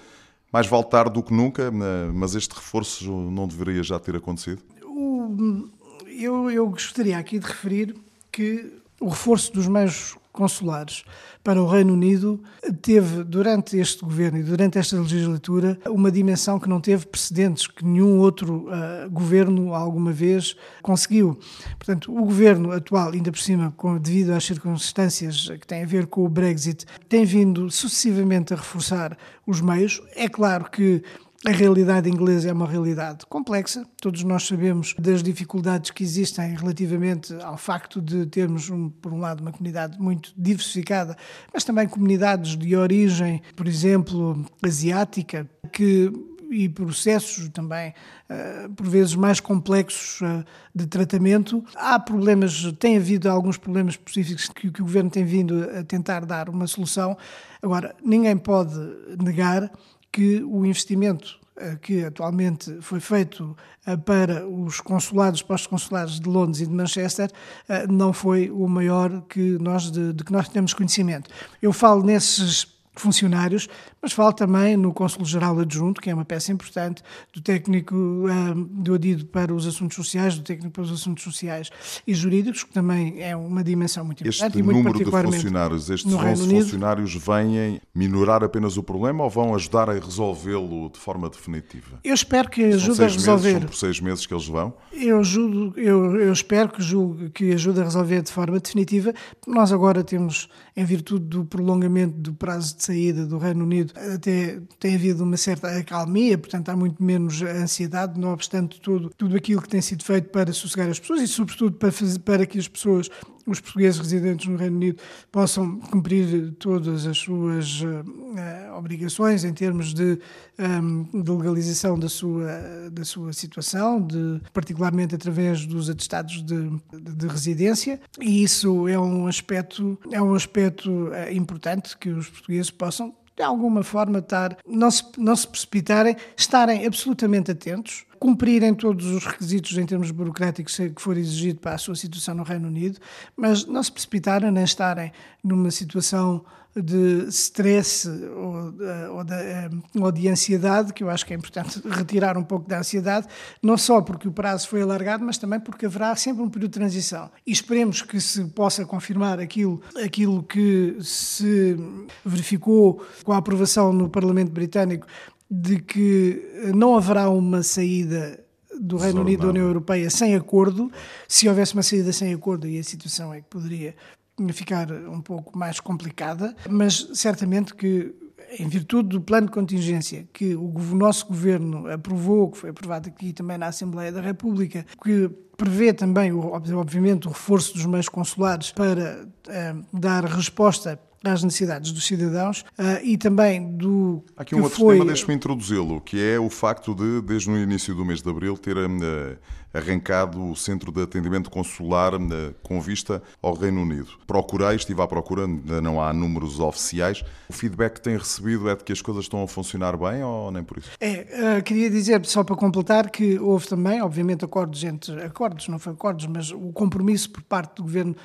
Mais vale tarde do que nunca, eh, mas este reforço não deveria já ter acontecido? O, eu, eu gostaria aqui de referir que o reforço dos meios consulares para o Reino Unido teve, durante este governo e durante esta legislatura, uma dimensão que não teve precedentes, que nenhum outro uh, governo alguma vez conseguiu. Portanto, o governo atual, ainda por cima, com, devido às circunstâncias que têm a ver com o Brexit, tem vindo sucessivamente a reforçar os meios. É claro que a realidade inglesa é uma realidade complexa. Todos nós sabemos das dificuldades que existem relativamente ao facto de termos, um, por um lado, uma comunidade muito diversificada, mas também comunidades de origem, por exemplo, asiática, que e processos também, uh, por vezes, mais complexos uh, de tratamento. Há problemas, tem havido alguns problemas específicos que, que, o Governo tem vindo a tentar dar uma solução. Agora, ninguém pode negar que o investimento eh, que atualmente foi feito eh, para os consulados, postos consulares de Londres e de Manchester, eh, não foi o maior que nós, de, de que nós temos conhecimento. Eu falo nesses funcionários, mas falo também no Cônsul-Geral Adjunto, que é uma peça importante, do técnico um, do adido para os assuntos sociais, do técnico para os assuntos sociais e jurídicos, que também é uma dimensão muito importante. Este e muito número de funcionários, estes 11 funcionários vêm minorar apenas o problema ou vão ajudar a resolvê-lo de forma definitiva? Eu espero que ajude a resolver. Meses, são por seis meses que eles vão? Eu, ajudo, eu, eu espero que, julgue, que ajude a resolver de forma definitiva. Nós agora temos, em virtude do prolongamento do prazo de saída do Reino Unido, até tem havido uma certa acalmia, portanto há muito menos ansiedade, não obstante tudo, tudo aquilo que tem sido feito para sossegar as pessoas e, sobretudo, para, fazer, para que as pessoas os portugueses residentes no Reino Unido possam cumprir todas as suas uh, obrigações em termos de, um, de, legalização da sua, da sua situação, de, particularmente através dos atestados de, de, de residência, e isso é um aspecto, é um aspecto uh, importante que os portugueses possam de alguma forma estar, não se, não se precipitarem, estarem absolutamente atentos, cumprirem todos os requisitos em termos burocráticos que for exigido para a sua situação no Reino Unido, mas não se precipitarem nem estarem numa situação de stress ou, ou, de, eh, ou, de, ansiedade, que eu acho que é importante [laughs] retirar um pouco da ansiedade, não só porque o prazo foi alargado, mas também porque haverá sempre um período de transição. E esperemos que se possa confirmar aquilo, aquilo que se verificou com a aprovação no Parlamento Britânico de que não haverá uma saída do Reino Unido da União Europeia sem acordo. Se houvesse uma saída sem acordo, e a situação é que poderia ficar um pouco mais complicada, mas certamente que em virtude do plano de contingência que o nosso governo aprovou, que foi aprovado aqui também na Assembleia da República, que prevê também, obviamente, o reforço dos meios consulares para eh, dar resposta às necessidades dos cidadãos uh, e também do. Há aqui um outro foi... tema, deixe-me introduzi-lo, que é o facto de, desde o início do mês de abril, ter uh, arrancado o centro de atendimento consular uh, com vista ao Reino Unido. Procurei, estive à procura, ainda não há números oficiais. O feedback que tem recebido é de que as coisas estão a funcionar bem ou nem por isso? É, queria dizer, só para completar, que houve também, obviamente, acordos entre. acordos, não foi acordos, mas o compromisso por parte do governo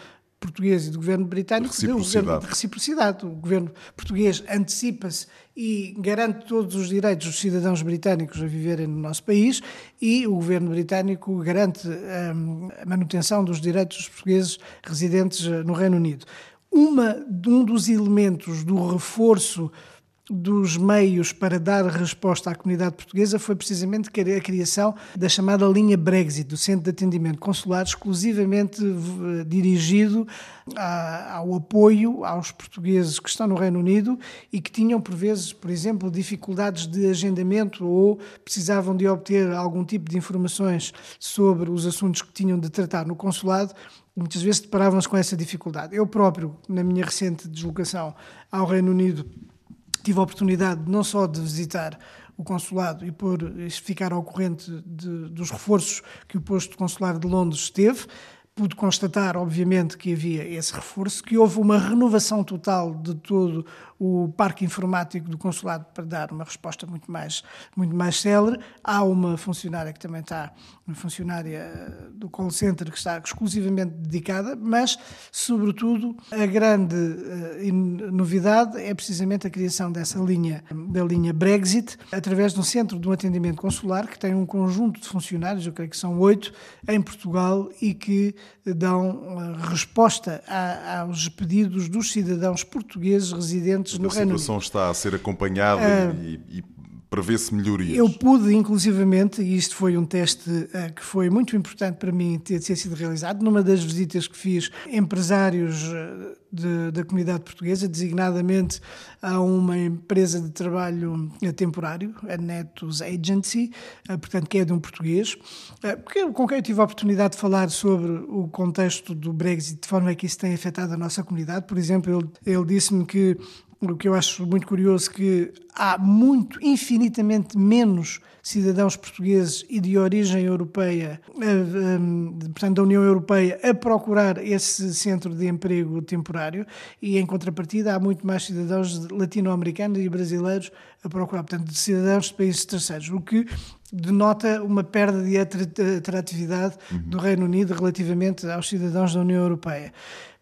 português e do governo britânico de reciprocidade. de reciprocidade. O governo português antecipa-se e garante todos os direitos dos cidadãos britânicos a viverem no nosso país e o governo britânico garante um, a manutenção dos direitos dos portugueses residentes eh, no Reino Unido. Uma, um dos elementos do reforço dos meios para dar resposta à comunidade portuguesa foi precisamente a criação da chamada linha Brexit, do Centro de Atendimento Consular, exclusivamente eh, dirigido ao apoio aos portugueses que estão no Reino Unido e que tinham, por vezes, por exemplo, dificuldades de agendamento ou precisavam de obter algum tipo de informações sobre os assuntos que tinham de tratar no consulado muitas vezes deparavam-se com essa dificuldade. Eu próprio, na minha recente deslocação ao Reino Unido, tive a oportunidade não só de visitar o consulado e por ficar ao corrente de, dos reforços que o posto consular de Londres teve, pude constatar, obviamente, que havia esse reforço, que houve uma renovação total de todo o parque informático do consulado para dar uma resposta muito mais, muito mais célere. Há uma funcionária que também está, uma funcionária do call center que está exclusivamente dedicada, mas, sobretudo, a grande uh, novidade é precisamente a criação dessa linha, da linha Brexit, através de um centro de um atendimento consular que tem um conjunto de funcionários, eu creio que são oito, em Portugal e que dão eh, resposta a, aos pedidos dos cidadãos portugueses residentes no Reino Unido. A situação está a ser acompanhada uh, e, e prevê-se melhorias. Eu pude, inclusivamente, e isto foi um teste uh, que foi muito importante para mim ter, ter sido realizado, numa das visitas que fiz, empresários uh, de, da comunidade portuguesa, designadamente a uma empresa de trabalho uh, temporário, a Netos Agency, portanto, que é de um português, porque, com quem eu tive a oportunidade de falar sobre o contexto do Brexit, de forma que isso tem afetado a nossa comunidade. Por exemplo, ele, ele disse-me que o que eu acho muito curioso que há muito, infinitamente menos cidadãos portugueses e de origem europeia, eh, eh, portanto da União Europeia, a procurar esse centro de emprego temporário e em contrapartida há muito mais cidadãos latino-americanos e brasileiros a procurar, portanto de cidadãos de países terceiros, o que denota uma perda de atratividade uhum. do Reino Unido relativamente aos cidadãos da União Europeia.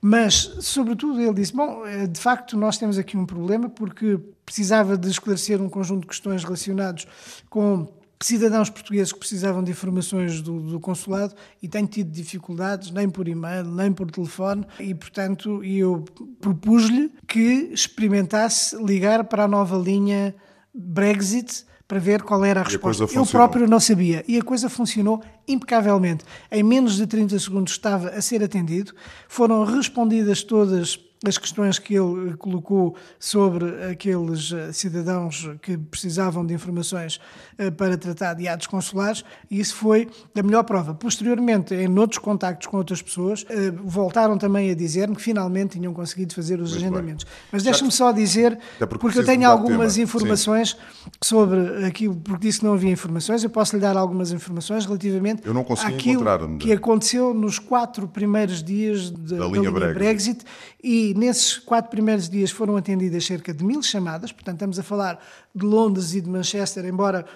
Mas, sobretudo, ele disse: Bom, eh, de facto, nós temos aqui um problema porque precisava de esclarecer um conjunto de questões relacionados com cidadãos portugueses que precisavam de informações do, do, consulado e têm tido dificuldades, nem por e-mail, nem por telefone, e portanto eu propus-lhe que experimentasse ligar para a nova linha Brexit para ver qual era a resposta. A Eu próprio não sabia e a coisa funcionou impecavelmente. Em menos de 30 segundos estava a ser atendido, foram respondidas todas as questões que ele colocou sobre aqueles cidadãos que precisavam de informações para tratar de atos consulares, e isso foi a melhor prova. Posteriormente, em outros contactos com outras pessoas, voltaram também a dizer-me que finalmente tinham conseguido fazer os Muito agendamentos. Bem. Mas deixe-me só dizer, porque, porque eu tenho algumas informações Sim. sobre aquilo, porque disse que não havia informações, eu posso lhe dar algumas informações relativamente eu não àquilo que aconteceu nos quatro primeiros dias de, da, linha, da linha Brexit. Brexit. E nesses quatro primeiros dias foram atendidas cerca de mil chamadas, portanto estamos a falar de Londres e de Manchester, embora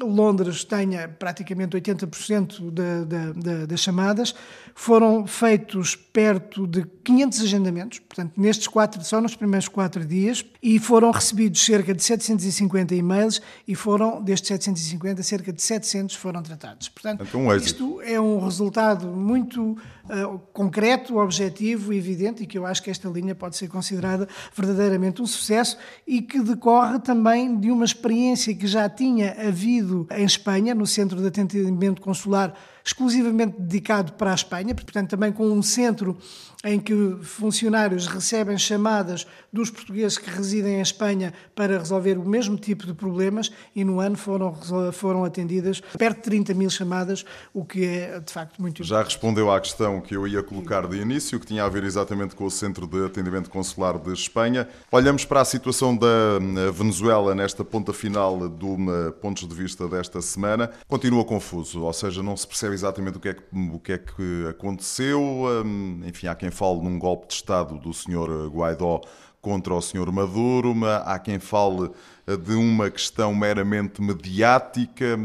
Londres tenha praticamente 80% de, de, de, das chamadas, foram feitos perto de 500 agendamentos, portanto, nestes quatro, só nos primeiros quatro dias, e foram recebidos cerca de 750 e-mails, e foram, destes 750, cerca de 700 foram tratados. Portanto, então, isto é um resultado muito uh, concreto, objetivo e evidente, e que eu acho que esta linha pode ser considerada verdadeiramente um sucesso, e que decorre também de uma experiência que já tinha havido em Espanha, no Centro de Atendimento Consular exclusivamente dedicado para a Espanha, portanto, também com um centro em que funcionários recebem chamadas dos portugueses que residem em Espanha para resolver o mesmo tipo de problemas e no ano foram, foram atendidas perto de 30 mil chamadas, o que é de facto muito Já respondeu à questão que eu ia colocar de início, que tinha a ver exatamente com o Centro de Atendimento Consular de Espanha. Olhamos para a situação da eh, Venezuela nesta ponta final do eh, Pontos de Vista desta semana. Continua confuso, ou seja, não se percebe exatamente o que é que, o que, é que aconteceu. Hum, enfim, há quem fale num golpe de Estado do Sr. Guaidó contra o Sr. Maduro, há quem fale eh, de uma questão meramente mediática,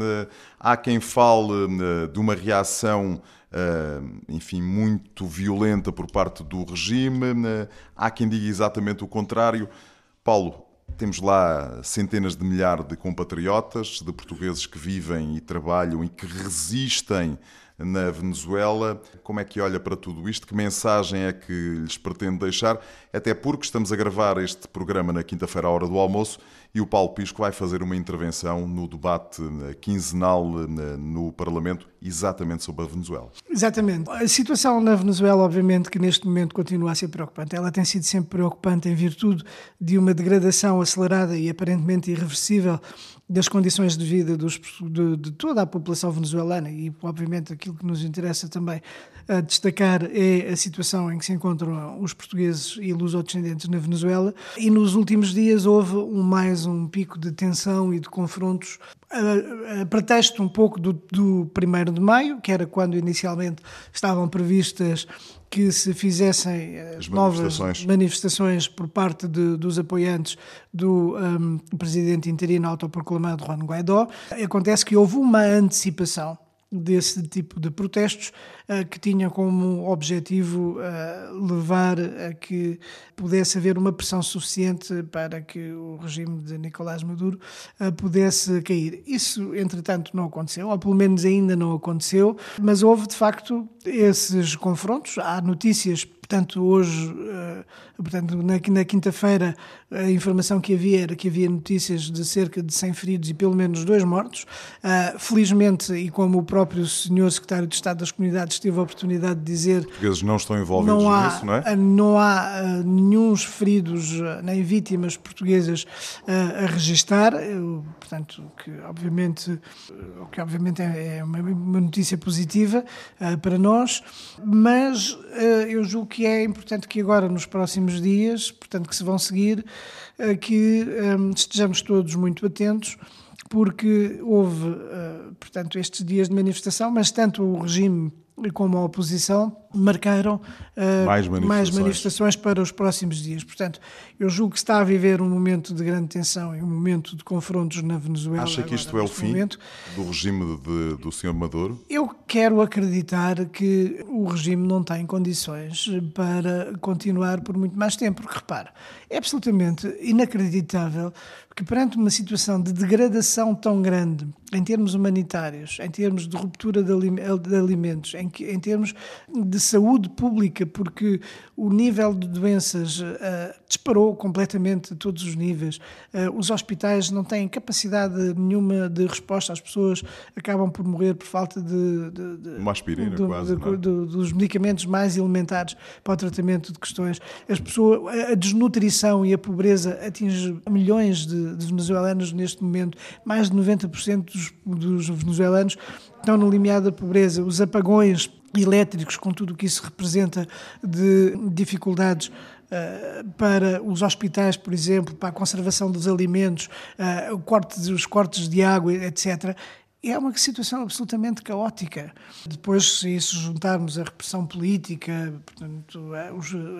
há quem fale eh, de uma reação, eh, enfim, muito violenta por parte do regime, há quem diga exatamente o contrário. Paulo, temos lá centenas de milhares de compatriotas, de portugueses que vivem e trabalham e que resistem na Venezuela. Como é que olha para tudo isto? Que mensagem é que lhes pretende deixar? Até porque estamos a gravar este programa na quinta-feira à hora do almoço e o Paulo Pisco vai fazer uma intervenção no debate eh, quinzenal eh, no Parlamento exatamente sobre a Venezuela. Exatamente. A situação na Venezuela, obviamente, que neste momento continua a ser preocupante. Ela tem sido sempre preocupante em virtude de uma degradação acelerada e aparentemente irreversível das condições de vida dos, de, de, toda a população venezuelana e, obviamente, aquilo que nos interessa também a destacar é a situação em que se encontram os portugueses e luso-descendentes na Venezuela. E nos últimos dias houve um, mais um pico de tensão e de confrontos a, a pretexto um pouco do, do 1 de maio, que era quando inicialmente estavam previstas que se fizessem eh, As novas manifestações. manifestações por parte de, dos apoiantes do um, presidente interino autoproclamado Juan Guaidó. Acontece que houve uma antecipação desse tipo de protestos que tinha como objetivo uh, levar a que pudesse haver uma pressão suficiente para que o regime de Nicolás Maduro uh, pudesse cair. Isso, entretanto, não aconteceu, ou pelo menos ainda não aconteceu, mas houve de facto esses confrontos. Há notícias Portanto, hoje, eh, portanto, na, quinta-feira, a informação que havia era que havia notícias de cerca de 100 feridos e pelo menos dois mortos. Felizmente, e como o próprio senhor secretário de Estado das Comunidades teve a oportunidade de dizer... Os portugueses não estão envolvidos não há, nisso, não é? Não há uh, nenhum feridos nem vítimas portuguesas uh, a registar, portanto, que obviamente, que obviamente é, é uma, uma notícia positiva para nós, mas eu julgo que é importante que agora, nos próximos dias, portanto, que se vão seguir, eh, que um, estejamos todos muito atentos, porque houve, portanto, estes dias de manifestação, mas tanto o regime como a oposição marcaram uh, mais, manifestações. mais, manifestações. para os próximos dias. Portanto, eu julgo que está a viver um momento de grande tensão e um momento de confrontos na Venezuela. Acha que isto é o fim momento. do regime de, do Sr. Maduro? Eu quero acreditar que o regime não tem condições para continuar por muito mais tempo, porque repara, é absolutamente inacreditável que perante uma situação de degradação tão grande em termos humanitários, em termos de ruptura de alimentos, em, em termos de saúde pública, porque o nível de doenças uh, disparou completamente a todos os níveis. Uh, os hospitais não têm capacidade nenhuma de resposta, as pessoas acabam por morrer por falta de. de, de Uma aspirina, de, quase. De, dos medicamentos mais elementares para o tratamento de questões. As pessoas, a desnutrição e a pobreza atinge milhões de, de venezuelanos neste momento, mais de 90% dos, dos venezuelanos estão no limiar da pobreza. Os apagões elétricos, com tudo o que isso representa de dificuldades uh, para os hospitais, por exemplo, para a conservação dos alimentos, uh, corte, os cortes de água, etc. É uma situação absolutamente caótica. Depois, se isso juntarmos a repressão política, portanto,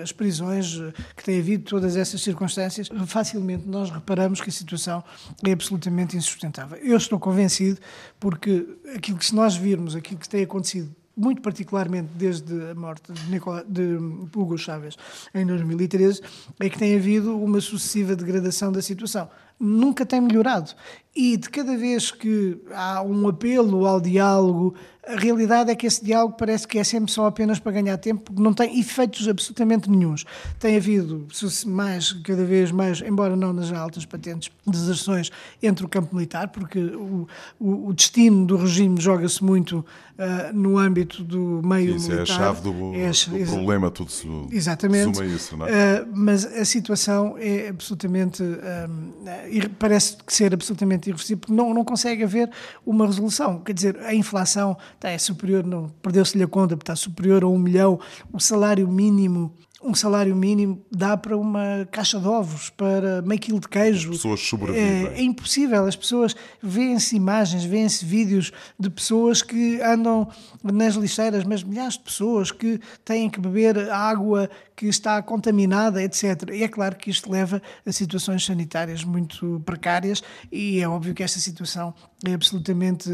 as prisões que tem havido, todas essas circunstâncias, facilmente nós reparamos que a situação é absolutamente insustentável. Eu estou convencido, porque aquilo que se nós virmos, aquilo que tem acontecido muito particularmente desde a morte de, de Hugo Chávez em 2013, é que tem havido uma sucessiva degradação da situação. Nunca tem melhorado. E de cada vez que há um apelo ao diálogo, a realidade é que esse diálogo parece que é sempre só apenas para ganhar tempo, porque não tem efeitos absolutamente nenhums. Tem havido mais, cada vez mais, embora não nas altas patentes, deserções entre o campo militar, porque o, o, o destino do regime joga-se muito uh, no âmbito do meio isso militar. Isso é a chave do, é, do problema, tudo se Exatamente. isso, não é? Uh, mas a situação é absolutamente, uh, parece ser absolutamente irreversível, porque não, não consegue haver uma resolução. Quer dizer, a inflação está, é superior, perdeu-se-lhe a conta, está superior a um milhão, o salário mínimo um salário mínimo dá para uma caixa de ovos, para meio quilo de queijo. As pessoas sobrevivem. É, é impossível. As pessoas veem-se imagens, veem-se vídeos de pessoas que andam nas lixeiras, mas milhares de pessoas que têm que beber água que está contaminada, etc. E é claro que isto leva a situações sanitárias muito precárias e é óbvio que esta situação é absolutamente,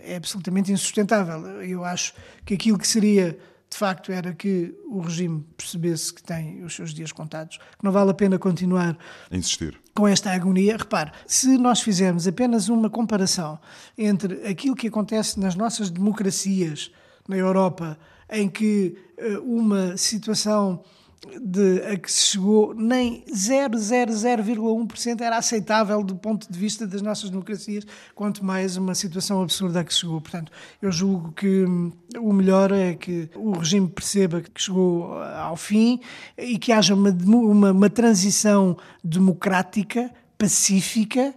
é absolutamente insustentável. Eu acho que aquilo que seria de facto era que o regime percebesse que tem os seus dias contados, que não vale a pena continuar a insistir com esta agonia. Repare, se nós fizermos apenas uma comparação entre aquilo que acontece nas nossas democracias na Europa, em que eh, uma situação de, a que se chegou, nem 0,00,1% era aceitável do ponto de vista das nossas democracias, quanto mais uma situação absurda a que se chegou. Portanto, eu julgo que hum, o melhor é que o regime perceba que chegou ao fim e que haja uma, uma, uma transição democrática, pacífica,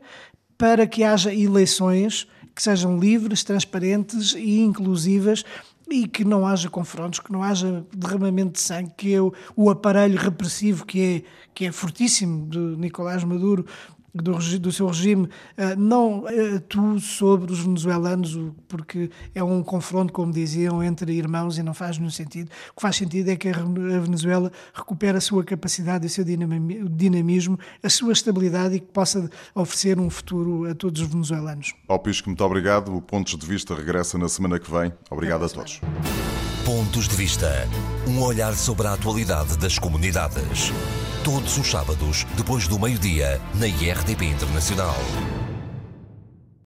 para que haja eleições que sejam livres, transparentes e inclusivas e que não haja confrontos, que não haja derramamento de sangue, que o, o aparelho repressivo que é, que é fortíssimo de Nicolás Maduro do, do, seu regime uh, não atua sobre os venezuelanos, porque é um confronto, como diziam, entre irmãos e não faz nenhum sentido. O que faz sentido é que a Venezuela recupere a sua capacidade, o seu dinamismo, a sua estabilidade e que possa oferecer um futuro a todos os venezuelanos. Paulo Pisco, muito obrigado. O Pontos de Vista regressa na semana que vem. Obrigado a todos. Pontos de Vista. Um olhar sobre a atualidade das comunidades. Todos os sábados, depois do meio-dia, na IRTP Internacional.